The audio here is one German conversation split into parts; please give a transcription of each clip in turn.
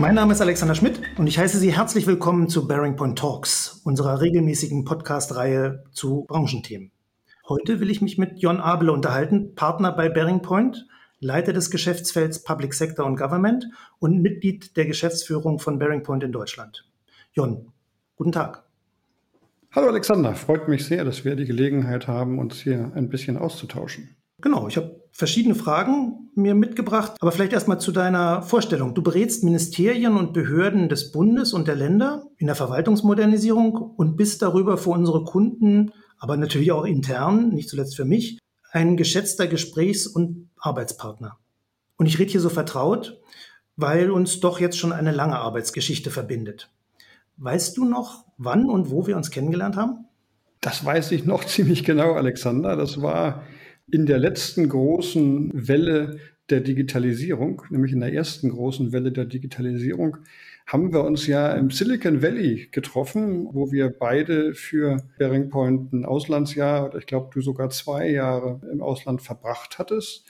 Mein Name ist Alexander Schmidt und ich heiße Sie herzlich willkommen zu Bearing Point Talks, unserer regelmäßigen Podcast-Reihe zu Branchenthemen. Heute will ich mich mit Jon Abele unterhalten, Partner bei Bearing Point, Leiter des Geschäftsfelds Public Sector und Government und Mitglied der Geschäftsführung von Bearing Point in Deutschland. Jon, guten Tag. Hallo Alexander, freut mich sehr, dass wir die Gelegenheit haben, uns hier ein bisschen auszutauschen. Genau, ich habe verschiedene Fragen mir mitgebracht, aber vielleicht erstmal zu deiner Vorstellung. Du berätst Ministerien und Behörden des Bundes und der Länder in der Verwaltungsmodernisierung und bist darüber für unsere Kunden, aber natürlich auch intern, nicht zuletzt für mich, ein geschätzter Gesprächs- und Arbeitspartner. Und ich rede hier so vertraut, weil uns doch jetzt schon eine lange Arbeitsgeschichte verbindet. Weißt du noch, wann und wo wir uns kennengelernt haben? Das weiß ich noch ziemlich genau, Alexander. Das war in der letzten großen Welle der Digitalisierung, nämlich in der ersten großen Welle der Digitalisierung, haben wir uns ja im Silicon Valley getroffen, wo wir beide für Bearing Point ein Auslandsjahr, oder ich glaube, du sogar zwei Jahre im Ausland verbracht hattest.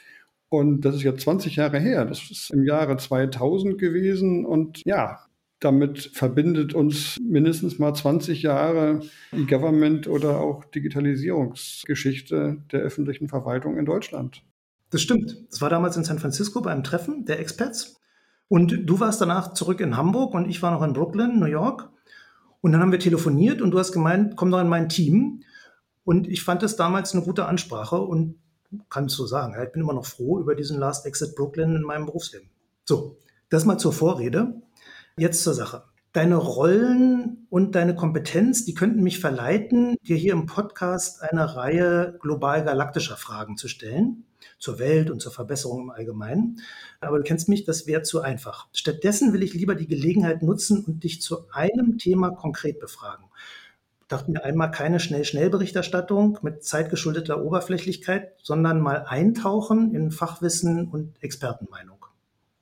Und das ist ja 20 Jahre her. Das ist im Jahre 2000 gewesen. Und ja, damit verbindet uns mindestens mal 20 Jahre E-Government oder auch Digitalisierungsgeschichte der öffentlichen Verwaltung in Deutschland. Das stimmt. Das war damals in San Francisco beim Treffen der Experts. Und du warst danach zurück in Hamburg und ich war noch in Brooklyn, New York. Und dann haben wir telefoniert und du hast gemeint, komm doch in mein Team. Und ich fand es damals eine gute Ansprache und kann es so sagen. Ich bin immer noch froh über diesen Last Exit Brooklyn in meinem Berufsleben. So, das mal zur Vorrede. Jetzt zur Sache. Deine Rollen und deine Kompetenz, die könnten mich verleiten, dir hier im Podcast eine Reihe global galaktischer Fragen zu stellen, zur Welt und zur Verbesserung im Allgemeinen. Aber du kennst mich, das wäre zu einfach. Stattdessen will ich lieber die Gelegenheit nutzen und dich zu einem Thema konkret befragen. Dachte mir einmal keine Schnell-Schnell-Berichterstattung mit zeitgeschuldeter Oberflächlichkeit, sondern mal eintauchen in Fachwissen und Expertenmeinung.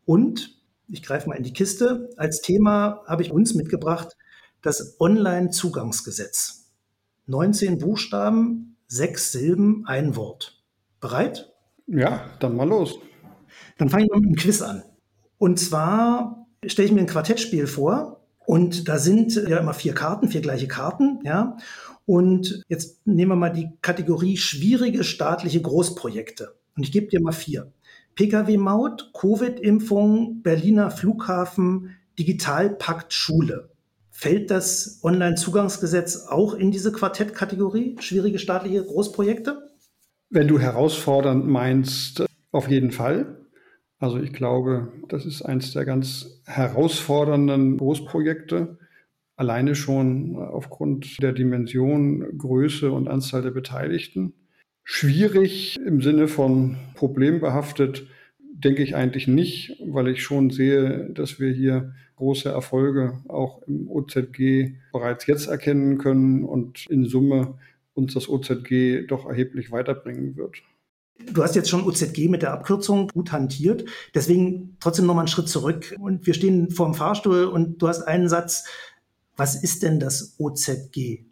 Und ich greife mal in die Kiste. Als Thema habe ich uns mitgebracht das Online-Zugangsgesetz. 19 Buchstaben, sechs Silben, ein Wort. Bereit? Ja, dann mal los. Dann fange ich mal mit einem Quiz an. Und zwar stelle ich mir ein Quartettspiel vor und da sind ja immer vier Karten, vier gleiche Karten, ja. Und jetzt nehmen wir mal die Kategorie schwierige staatliche Großprojekte. Und ich gebe dir mal vier. Pkw-Maut, Covid-Impfung, Berliner Flughafen, Digitalpakt Schule. Fällt das Online-Zugangsgesetz auch in diese Quartettkategorie? Schwierige staatliche Großprojekte? Wenn du herausfordernd meinst, auf jeden Fall. Also ich glaube, das ist eines der ganz herausfordernden Großprojekte. Alleine schon aufgrund der Dimension, Größe und Anzahl der Beteiligten. Schwierig im Sinne von problembehaftet denke ich eigentlich nicht, weil ich schon sehe, dass wir hier große Erfolge auch im OZG bereits jetzt erkennen können und in Summe uns das OZG doch erheblich weiterbringen wird. Du hast jetzt schon OZG mit der Abkürzung gut hantiert. Deswegen trotzdem noch mal einen Schritt zurück. Und wir stehen vor dem Fahrstuhl und du hast einen Satz. Was ist denn das OZG?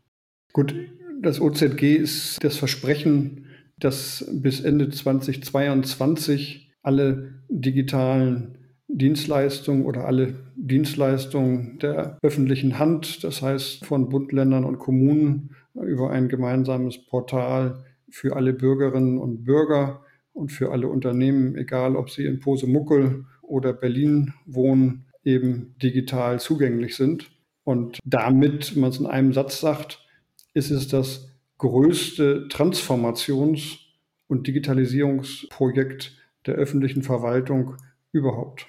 Gut, das OZG ist das Versprechen dass bis Ende 2022 alle digitalen Dienstleistungen oder alle Dienstleistungen der öffentlichen Hand, das heißt von Bund, Ländern und Kommunen, über ein gemeinsames Portal für alle Bürgerinnen und Bürger und für alle Unternehmen, egal ob sie in Posemuckel oder Berlin wohnen, eben digital zugänglich sind. Und damit, wenn man es in einem Satz sagt, ist es das größte Transformations- und Digitalisierungsprojekt der öffentlichen Verwaltung überhaupt.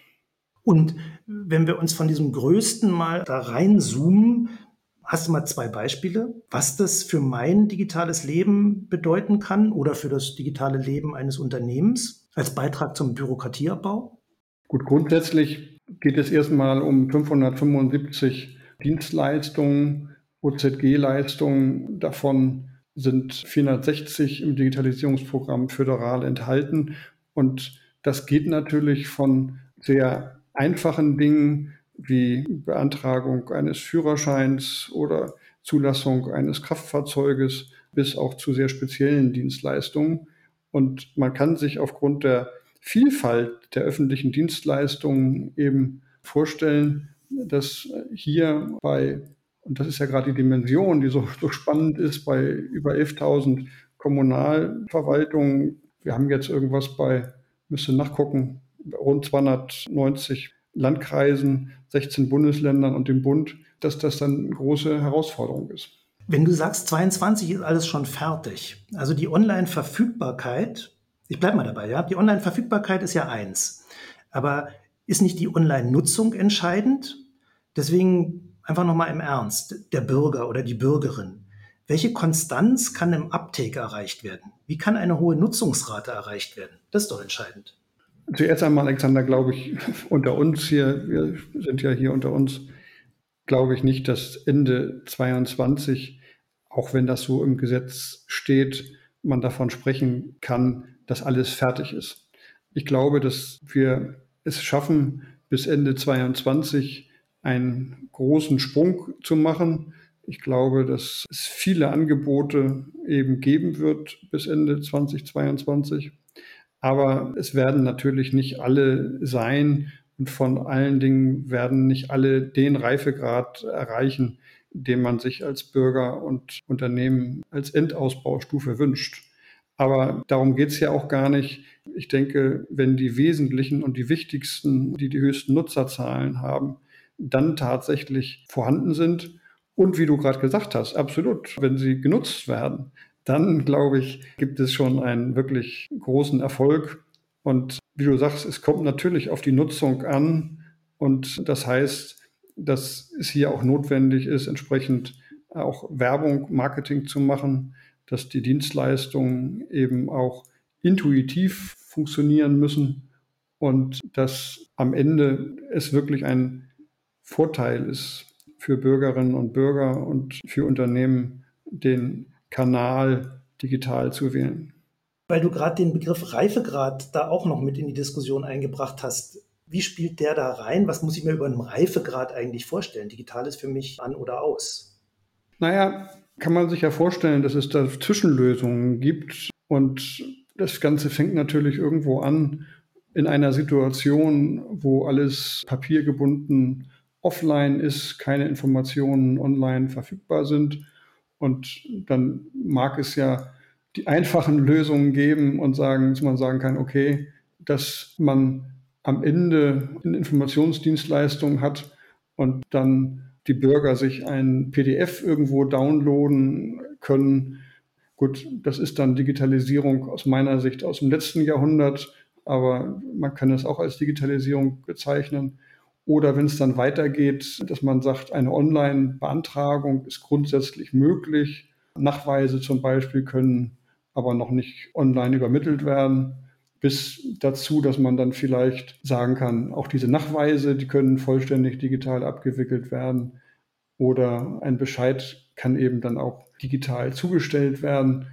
Und wenn wir uns von diesem größten mal da reinzoomen, hast du mal zwei Beispiele, was das für mein digitales Leben bedeuten kann oder für das digitale Leben eines Unternehmens als Beitrag zum Bürokratieabbau? Gut, grundsätzlich geht es erstmal um 575 Dienstleistungen, OZG-Leistungen, davon sind 460 im Digitalisierungsprogramm föderal enthalten. Und das geht natürlich von sehr einfachen Dingen wie Beantragung eines Führerscheins oder Zulassung eines Kraftfahrzeuges bis auch zu sehr speziellen Dienstleistungen. Und man kann sich aufgrund der Vielfalt der öffentlichen Dienstleistungen eben vorstellen, dass hier bei, und das ist ja gerade die Dimension, die so, so spannend ist, bei über 11.000 Kommunalverwaltungen, wir haben jetzt irgendwas bei, müsste nachgucken, rund 290 Landkreisen, 16 Bundesländern und dem Bund, dass das dann eine große Herausforderung ist. Wenn du sagst, 22 ist alles schon fertig, also die Online-Verfügbarkeit, ich bleibe mal dabei, ja, die Online-Verfügbarkeit ist ja eins, aber ist nicht die Online-Nutzung entscheidend? Deswegen einfach nochmal im Ernst, der Bürger oder die Bürgerin. Welche Konstanz kann im Uptake erreicht werden? Wie kann eine hohe Nutzungsrate erreicht werden? Das ist doch entscheidend. Zuerst einmal, Alexander, glaube ich, unter uns hier, wir sind ja hier unter uns, glaube ich nicht, dass Ende 22, auch wenn das so im Gesetz steht, man davon sprechen kann, dass alles fertig ist. Ich glaube, dass wir es schaffen, bis Ende 22 einen großen Sprung zu machen. Ich glaube, dass es viele Angebote eben geben wird bis Ende 2022. Aber es werden natürlich nicht alle sein und von allen Dingen werden nicht alle den Reifegrad erreichen, den man sich als Bürger und Unternehmen als Endausbaustufe wünscht. Aber darum geht es ja auch gar nicht. Ich denke, wenn die wesentlichen und die wichtigsten, die die höchsten Nutzerzahlen haben, dann tatsächlich vorhanden sind und wie du gerade gesagt hast, absolut, wenn sie genutzt werden, dann glaube ich, gibt es schon einen wirklich großen Erfolg. Und wie du sagst, es kommt natürlich auf die Nutzung an. Und das heißt, dass es hier auch notwendig ist, entsprechend auch Werbung, Marketing zu machen, dass die Dienstleistungen eben auch intuitiv funktionieren müssen und dass am Ende es wirklich ein Vorteil ist für Bürgerinnen und Bürger und für Unternehmen, den Kanal digital zu wählen. Weil du gerade den Begriff Reifegrad da auch noch mit in die Diskussion eingebracht hast. Wie spielt der da rein? Was muss ich mir über einen Reifegrad eigentlich vorstellen? Digital ist für mich an oder aus. Naja, kann man sich ja vorstellen, dass es da Zwischenlösungen gibt. Und das Ganze fängt natürlich irgendwo an in einer Situation, wo alles papiergebunden offline ist, keine Informationen online verfügbar sind. Und dann mag es ja die einfachen Lösungen geben und sagen, dass man sagen kann, okay, dass man am Ende eine Informationsdienstleistung hat und dann die Bürger sich ein PDF irgendwo downloaden können. Gut, das ist dann Digitalisierung aus meiner Sicht aus dem letzten Jahrhundert, aber man kann es auch als Digitalisierung bezeichnen. Oder wenn es dann weitergeht, dass man sagt, eine Online-Beantragung ist grundsätzlich möglich. Nachweise zum Beispiel können aber noch nicht online übermittelt werden bis dazu, dass man dann vielleicht sagen kann, auch diese Nachweise, die können vollständig digital abgewickelt werden oder ein Bescheid kann eben dann auch digital zugestellt werden.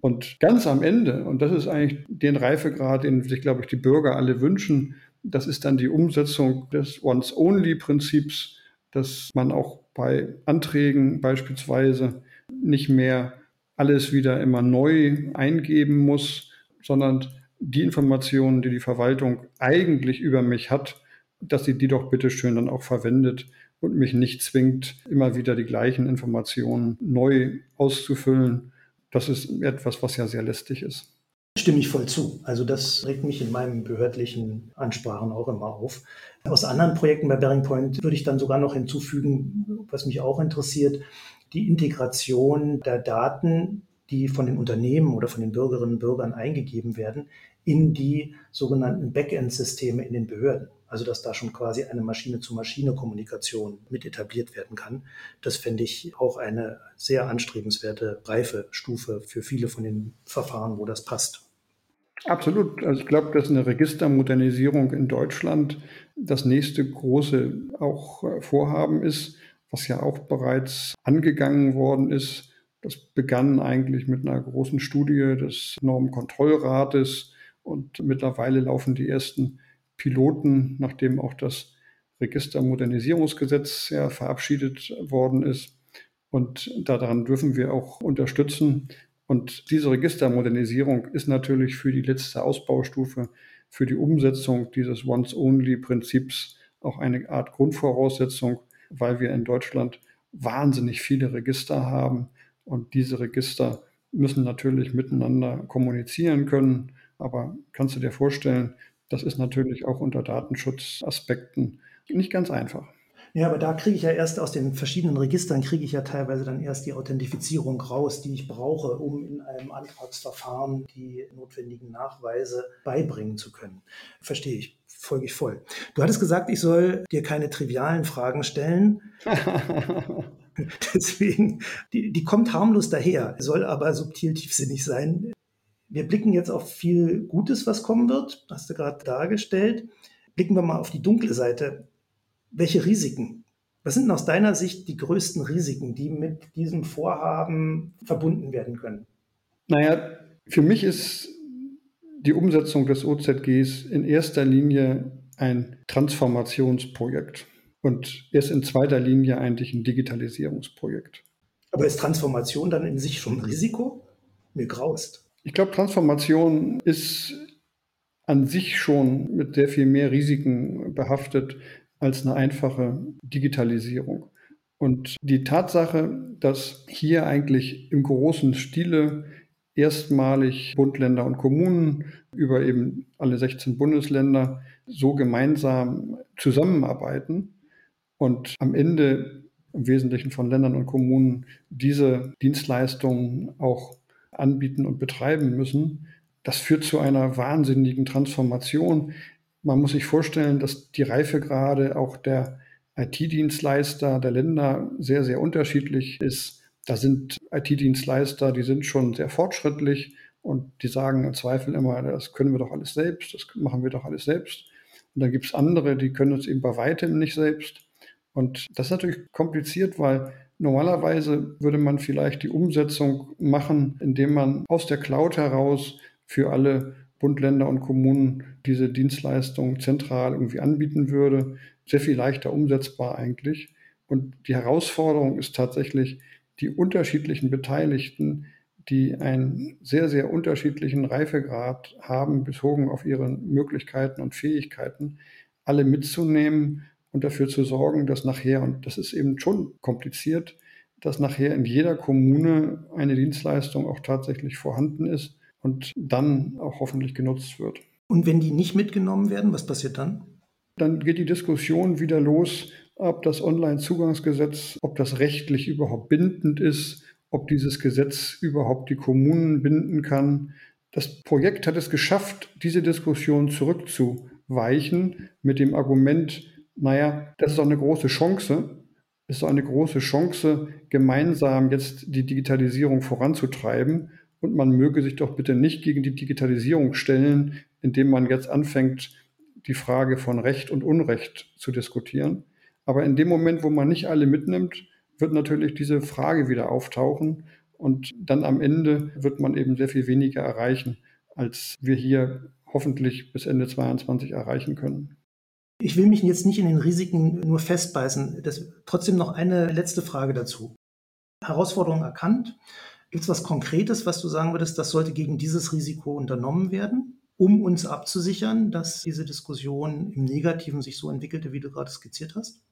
Und ganz am Ende, und das ist eigentlich den Reifegrad, den sich, glaube ich, die Bürger alle wünschen, das ist dann die Umsetzung des Once-Only-Prinzips, dass man auch bei Anträgen beispielsweise nicht mehr alles wieder immer neu eingeben muss, sondern die Informationen, die die Verwaltung eigentlich über mich hat, dass sie die doch bitteschön dann auch verwendet und mich nicht zwingt, immer wieder die gleichen Informationen neu auszufüllen. Das ist etwas, was ja sehr lästig ist. Stimme ich voll zu. Also das regt mich in meinen behördlichen Ansprachen auch immer auf. Aus anderen Projekten bei Bearing Point würde ich dann sogar noch hinzufügen, was mich auch interessiert, die Integration der Daten, die von den Unternehmen oder von den Bürgerinnen und Bürgern eingegeben werden, in die sogenannten Backend-Systeme in den Behörden. Also dass da schon quasi eine Maschine-zu-Maschine-Kommunikation mit etabliert werden kann. Das fände ich auch eine sehr anstrebenswerte Reifestufe für viele von den Verfahren, wo das passt. Absolut. Also ich glaube, dass eine Registermodernisierung in Deutschland das nächste große auch äh, Vorhaben ist, was ja auch bereits angegangen worden ist. Das begann eigentlich mit einer großen Studie des Normkontrollrates und mittlerweile laufen die ersten Piloten, nachdem auch das Registermodernisierungsgesetz ja verabschiedet worden ist. Und daran dürfen wir auch unterstützen. Und diese Registermodernisierung ist natürlich für die letzte Ausbaustufe, für die Umsetzung dieses Once-Only-Prinzips auch eine Art Grundvoraussetzung, weil wir in Deutschland wahnsinnig viele Register haben und diese Register müssen natürlich miteinander kommunizieren können. Aber kannst du dir vorstellen, das ist natürlich auch unter Datenschutzaspekten nicht ganz einfach. Ja, aber da kriege ich ja erst aus den verschiedenen Registern, kriege ich ja teilweise dann erst die Authentifizierung raus, die ich brauche, um in einem Antragsverfahren die notwendigen Nachweise beibringen zu können. Verstehe ich, folge ich voll. Du hattest gesagt, ich soll dir keine trivialen Fragen stellen. Deswegen, die, die kommt harmlos daher, soll aber subtil tiefsinnig sein. Wir blicken jetzt auf viel Gutes, was kommen wird, hast du gerade dargestellt. Blicken wir mal auf die dunkle Seite welche Risiken? Was sind aus deiner Sicht die größten Risiken, die mit diesem Vorhaben verbunden werden können? Naja, für mich ist die Umsetzung des OZGs in erster Linie ein Transformationsprojekt und erst in zweiter Linie eigentlich ein Digitalisierungsprojekt. Aber ist Transformation dann in sich schon ein Risiko? Mir graust. Ich glaube, Transformation ist an sich schon mit sehr viel mehr Risiken behaftet, als eine einfache Digitalisierung. Und die Tatsache, dass hier eigentlich im großen Stile erstmalig Bund, Länder und Kommunen über eben alle 16 Bundesländer so gemeinsam zusammenarbeiten und am Ende im Wesentlichen von Ländern und Kommunen diese Dienstleistungen auch anbieten und betreiben müssen, das führt zu einer wahnsinnigen Transformation, man muss sich vorstellen, dass die Reifegrade auch der IT-Dienstleister der Länder sehr, sehr unterschiedlich ist. Da sind IT-Dienstleister, die sind schon sehr fortschrittlich und die sagen im Zweifel immer, das können wir doch alles selbst, das machen wir doch alles selbst. Und dann gibt es andere, die können es eben bei weitem nicht selbst. Und das ist natürlich kompliziert, weil normalerweise würde man vielleicht die Umsetzung machen, indem man aus der Cloud heraus für alle Bund, Länder und Kommunen diese Dienstleistung zentral irgendwie anbieten würde. Sehr viel leichter umsetzbar eigentlich. Und die Herausforderung ist tatsächlich, die unterschiedlichen Beteiligten, die einen sehr, sehr unterschiedlichen Reifegrad haben, bezogen auf ihre Möglichkeiten und Fähigkeiten, alle mitzunehmen und dafür zu sorgen, dass nachher, und das ist eben schon kompliziert, dass nachher in jeder Kommune eine Dienstleistung auch tatsächlich vorhanden ist und dann auch hoffentlich genutzt wird. Und wenn die nicht mitgenommen werden, was passiert dann? Dann geht die Diskussion wieder los, ob das Onlinezugangsgesetz, ob das rechtlich überhaupt bindend ist, ob dieses Gesetz überhaupt die Kommunen binden kann. Das Projekt hat es geschafft, diese Diskussion zurückzuweichen mit dem Argument, naja, das ist doch eine große Chance. Ist doch eine große Chance, gemeinsam jetzt die Digitalisierung voranzutreiben und man möge sich doch bitte nicht gegen die Digitalisierung stellen, indem man jetzt anfängt, die Frage von Recht und Unrecht zu diskutieren. Aber in dem Moment, wo man nicht alle mitnimmt, wird natürlich diese Frage wieder auftauchen und dann am Ende wird man eben sehr viel weniger erreichen, als wir hier hoffentlich bis Ende 2022 erreichen können. Ich will mich jetzt nicht in den Risiken nur festbeißen. Das, trotzdem noch eine letzte Frage dazu. Herausforderung erkannt. Gibt es was Konkretes, was du sagen würdest, das sollte gegen dieses Risiko unternommen werden, um uns abzusichern, dass diese Diskussion im Negativen sich so entwickelte, wie du gerade skizziert hast?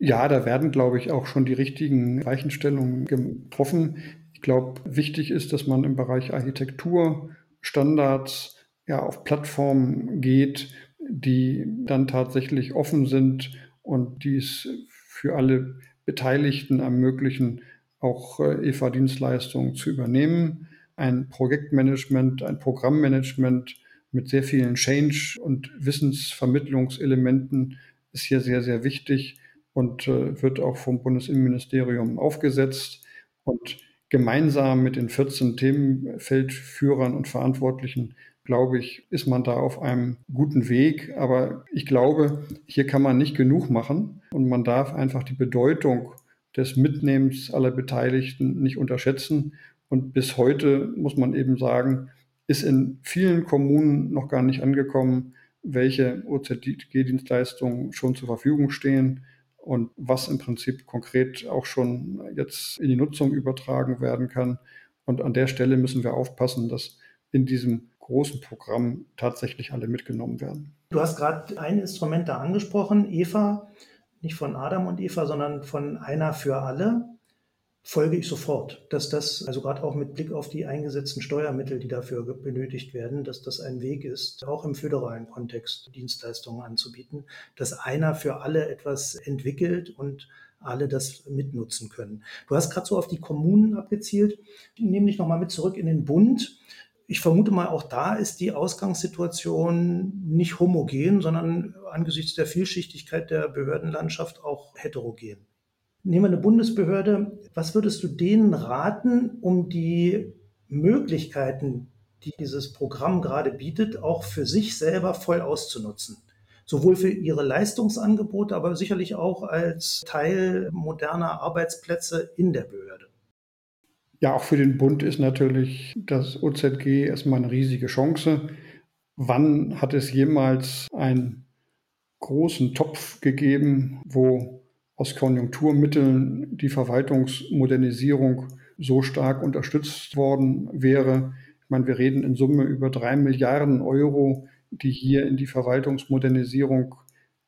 Ja, da werden, glaube ich, auch schon die richtigen Weichenstellungen getroffen. Ich glaube, wichtig ist, dass man im Bereich Architektur, Standards ja auf Plattformen geht, die dann tatsächlich offen sind und die es für alle Beteiligten ermöglichen, auch äh, EVA-Dienstleistungen zu übernehmen. Ein Projektmanagement, ein Programmmanagement mit sehr vielen Change- und Wissensvermittlungselementen ist hier sehr, sehr wichtig und äh, wird auch vom Bundesinnenministerium aufgesetzt. Und gemeinsam mit den 14 Themenfeldführern und Verantwortlichen, glaube ich, ist man da auf einem guten Weg. Aber ich glaube, hier kann man nicht genug machen und man darf einfach die Bedeutung des Mitnehmens aller Beteiligten nicht unterschätzen. Und bis heute muss man eben sagen, ist in vielen Kommunen noch gar nicht angekommen, welche OZG-Dienstleistungen schon zur Verfügung stehen und was im Prinzip konkret auch schon jetzt in die Nutzung übertragen werden kann. Und an der Stelle müssen wir aufpassen, dass in diesem großen Programm tatsächlich alle mitgenommen werden. Du hast gerade ein Instrument da angesprochen, Eva, nicht von Adam und Eva, sondern von einer für alle folge ich sofort, dass das, also gerade auch mit Blick auf die eingesetzten Steuermittel, die dafür benötigt werden, dass das ein Weg ist, auch im föderalen Kontext Dienstleistungen anzubieten, dass einer für alle etwas entwickelt und alle das mitnutzen können. Du hast gerade so auf die Kommunen abgezielt. Ich nehme dich nochmal mit zurück in den Bund. Ich vermute mal, auch da ist die Ausgangssituation nicht homogen, sondern angesichts der Vielschichtigkeit der Behördenlandschaft auch heterogen. Nehmen wir eine Bundesbehörde. Was würdest du denen raten, um die Möglichkeiten, die dieses Programm gerade bietet, auch für sich selber voll auszunutzen? Sowohl für ihre Leistungsangebote, aber sicherlich auch als Teil moderner Arbeitsplätze in der Behörde. Ja, auch für den Bund ist natürlich das OZG erstmal eine riesige Chance. Wann hat es jemals einen großen Topf gegeben, wo aus Konjunkturmitteln die Verwaltungsmodernisierung so stark unterstützt worden wäre. Ich meine, wir reden in Summe über drei Milliarden Euro, die hier in die Verwaltungsmodernisierung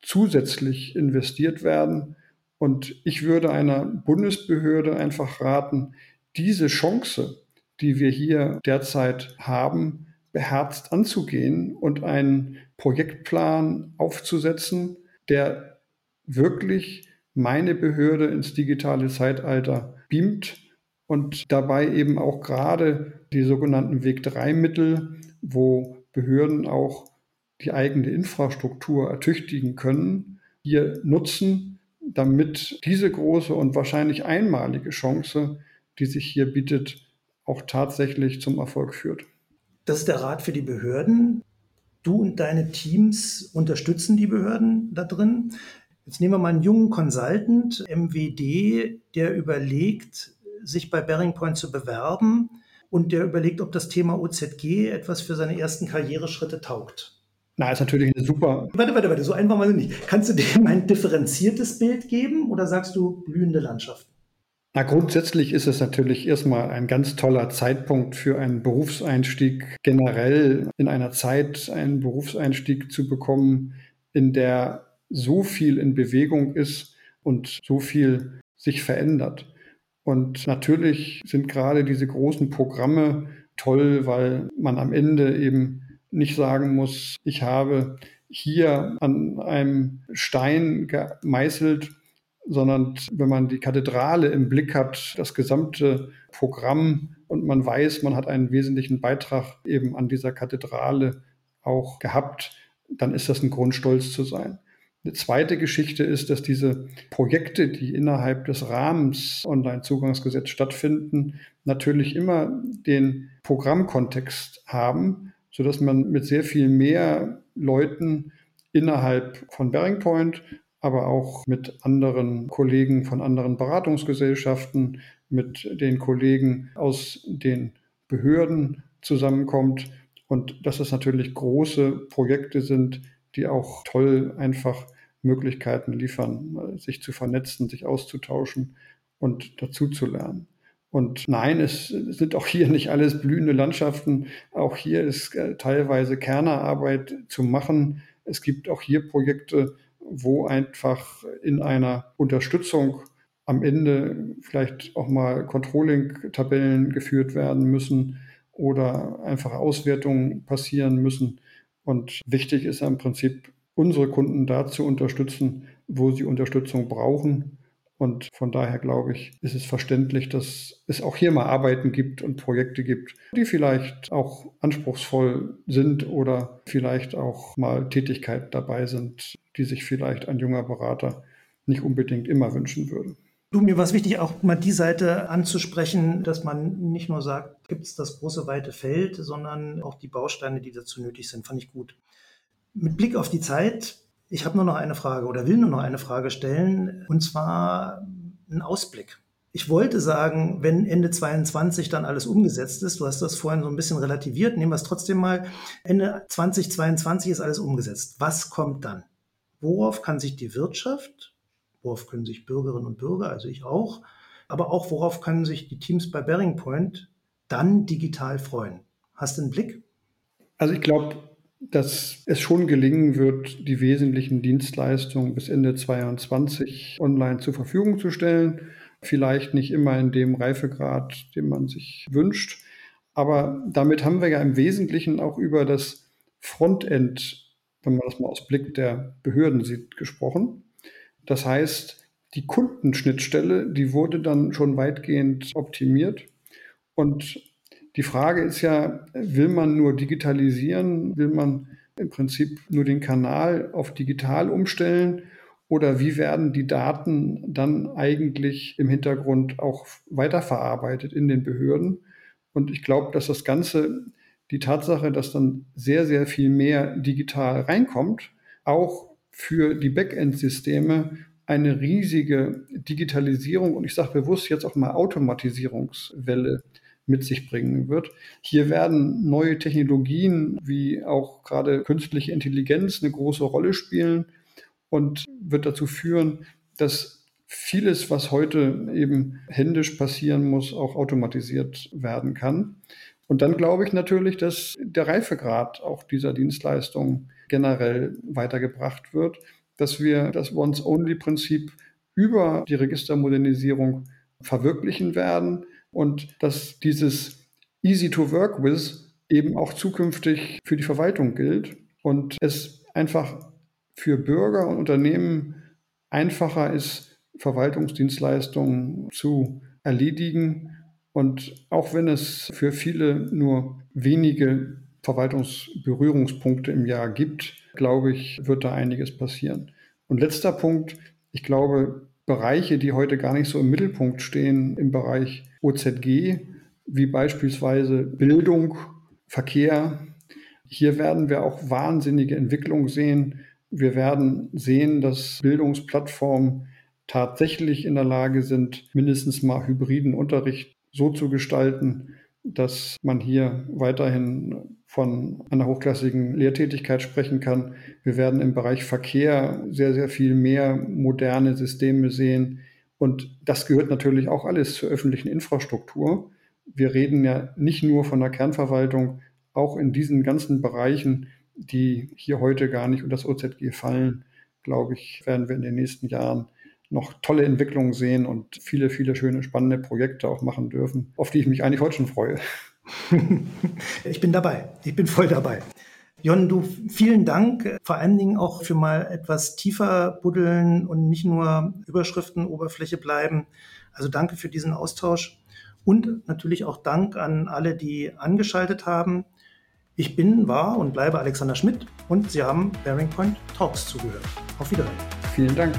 zusätzlich investiert werden. Und ich würde einer Bundesbehörde einfach raten, diese Chance, die wir hier derzeit haben, beherzt anzugehen und einen Projektplan aufzusetzen, der wirklich meine Behörde ins digitale Zeitalter beamt und dabei eben auch gerade die sogenannten Weg-3-Mittel, wo Behörden auch die eigene Infrastruktur ertüchtigen können, hier nutzen, damit diese große und wahrscheinlich einmalige Chance, die sich hier bietet, auch tatsächlich zum Erfolg führt. Das ist der Rat für die Behörden. Du und deine Teams unterstützen die Behörden da drin. Jetzt nehmen wir mal einen jungen Consultant, MWD, der überlegt, sich bei Bearing Point zu bewerben und der überlegt, ob das Thema OZG etwas für seine ersten Karriereschritte taugt. Na, ist natürlich eine super. Warte, warte, warte, so einfach mal nicht. Kannst du dem ein differenziertes Bild geben oder sagst du blühende Landschaften? Na, grundsätzlich ist es natürlich erstmal ein ganz toller Zeitpunkt für einen Berufseinstieg, generell in einer Zeit einen Berufseinstieg zu bekommen, in der so viel in Bewegung ist und so viel sich verändert. Und natürlich sind gerade diese großen Programme toll, weil man am Ende eben nicht sagen muss, ich habe hier an einem Stein gemeißelt, sondern wenn man die Kathedrale im Blick hat, das gesamte Programm und man weiß, man hat einen wesentlichen Beitrag eben an dieser Kathedrale auch gehabt, dann ist das ein Grund, stolz zu sein. Eine zweite Geschichte ist, dass diese Projekte, die innerhalb des Rahmens Online-Zugangsgesetz stattfinden, natürlich immer den Programmkontext haben, sodass man mit sehr viel mehr Leuten innerhalb von Bearing Point, aber auch mit anderen Kollegen von anderen Beratungsgesellschaften, mit den Kollegen aus den Behörden zusammenkommt und dass es natürlich große Projekte sind, die auch toll einfach Möglichkeiten liefern, sich zu vernetzen, sich auszutauschen und dazu zu lernen. Und nein, es sind auch hier nicht alles blühende Landschaften. Auch hier ist äh, teilweise Kernerarbeit zu machen. Es gibt auch hier Projekte, wo einfach in einer Unterstützung am Ende vielleicht auch mal Controlling-Tabellen geführt werden müssen oder einfach Auswertungen passieren müssen. Und wichtig ist im Prinzip, unsere Kunden da zu unterstützen, wo sie Unterstützung brauchen. Und von daher glaube ich, ist es verständlich, dass es auch hier mal Arbeiten gibt und Projekte gibt, die vielleicht auch anspruchsvoll sind oder vielleicht auch mal Tätigkeiten dabei sind, die sich vielleicht ein junger Berater nicht unbedingt immer wünschen würde. Du, mir war es wichtig, auch mal die Seite anzusprechen, dass man nicht nur sagt, gibt es das große weite Feld, sondern auch die Bausteine, die dazu nötig sind, fand ich gut. Mit Blick auf die Zeit, ich habe nur noch eine Frage oder will nur noch eine Frage stellen, und zwar einen Ausblick. Ich wollte sagen, wenn Ende 22 dann alles umgesetzt ist, du hast das vorhin so ein bisschen relativiert, nehmen wir es trotzdem mal, Ende 2022 ist alles umgesetzt. Was kommt dann? Worauf kann sich die Wirtschaft Worauf können sich Bürgerinnen und Bürger, also ich auch, aber auch worauf können sich die Teams bei Bearing Point dann digital freuen? Hast du einen Blick? Also ich glaube, dass es schon gelingen wird, die wesentlichen Dienstleistungen bis Ende 2022 online zur Verfügung zu stellen. Vielleicht nicht immer in dem Reifegrad, den man sich wünscht. Aber damit haben wir ja im Wesentlichen auch über das Frontend, wenn man das mal aus Blick der Behörden sieht, gesprochen. Das heißt, die Kundenschnittstelle, die wurde dann schon weitgehend optimiert. Und die Frage ist ja, will man nur digitalisieren? Will man im Prinzip nur den Kanal auf digital umstellen? Oder wie werden die Daten dann eigentlich im Hintergrund auch weiterverarbeitet in den Behörden? Und ich glaube, dass das Ganze, die Tatsache, dass dann sehr, sehr viel mehr digital reinkommt, auch für die Backend-Systeme eine riesige Digitalisierung und ich sage bewusst jetzt auch mal Automatisierungswelle mit sich bringen wird. Hier werden neue Technologien wie auch gerade künstliche Intelligenz eine große Rolle spielen und wird dazu führen, dass vieles, was heute eben händisch passieren muss, auch automatisiert werden kann. Und dann glaube ich natürlich, dass der Reifegrad auch dieser Dienstleistung generell weitergebracht wird, dass wir das Once-Only-Prinzip über die Registermodernisierung verwirklichen werden und dass dieses Easy to Work with eben auch zukünftig für die Verwaltung gilt und es einfach für Bürger und Unternehmen einfacher ist, Verwaltungsdienstleistungen zu erledigen. Und auch wenn es für viele nur wenige Verwaltungsberührungspunkte im Jahr gibt, glaube ich, wird da einiges passieren. Und letzter Punkt, ich glaube, Bereiche, die heute gar nicht so im Mittelpunkt stehen im Bereich OZG, wie beispielsweise Bildung, Verkehr. Hier werden wir auch wahnsinnige Entwicklungen sehen. Wir werden sehen, dass Bildungsplattformen tatsächlich in der Lage sind, mindestens mal hybriden Unterricht so zu gestalten, dass man hier weiterhin von einer hochklassigen Lehrtätigkeit sprechen kann. Wir werden im Bereich Verkehr sehr, sehr viel mehr moderne Systeme sehen. Und das gehört natürlich auch alles zur öffentlichen Infrastruktur. Wir reden ja nicht nur von der Kernverwaltung, auch in diesen ganzen Bereichen, die hier heute gar nicht unter das OZG fallen, glaube ich, werden wir in den nächsten Jahren noch tolle Entwicklungen sehen und viele, viele schöne, spannende Projekte auch machen dürfen, auf die ich mich eigentlich heute schon freue. ich bin dabei. Ich bin voll dabei. Jon, du, vielen Dank, vor allen Dingen auch für mal etwas tiefer buddeln und nicht nur Überschriften, Oberfläche bleiben. Also danke für diesen Austausch und natürlich auch Dank an alle, die angeschaltet haben. Ich bin, war und bleibe Alexander Schmidt und Sie haben Bearing Point Talks zugehört. Auf Wiedersehen. Vielen Dank.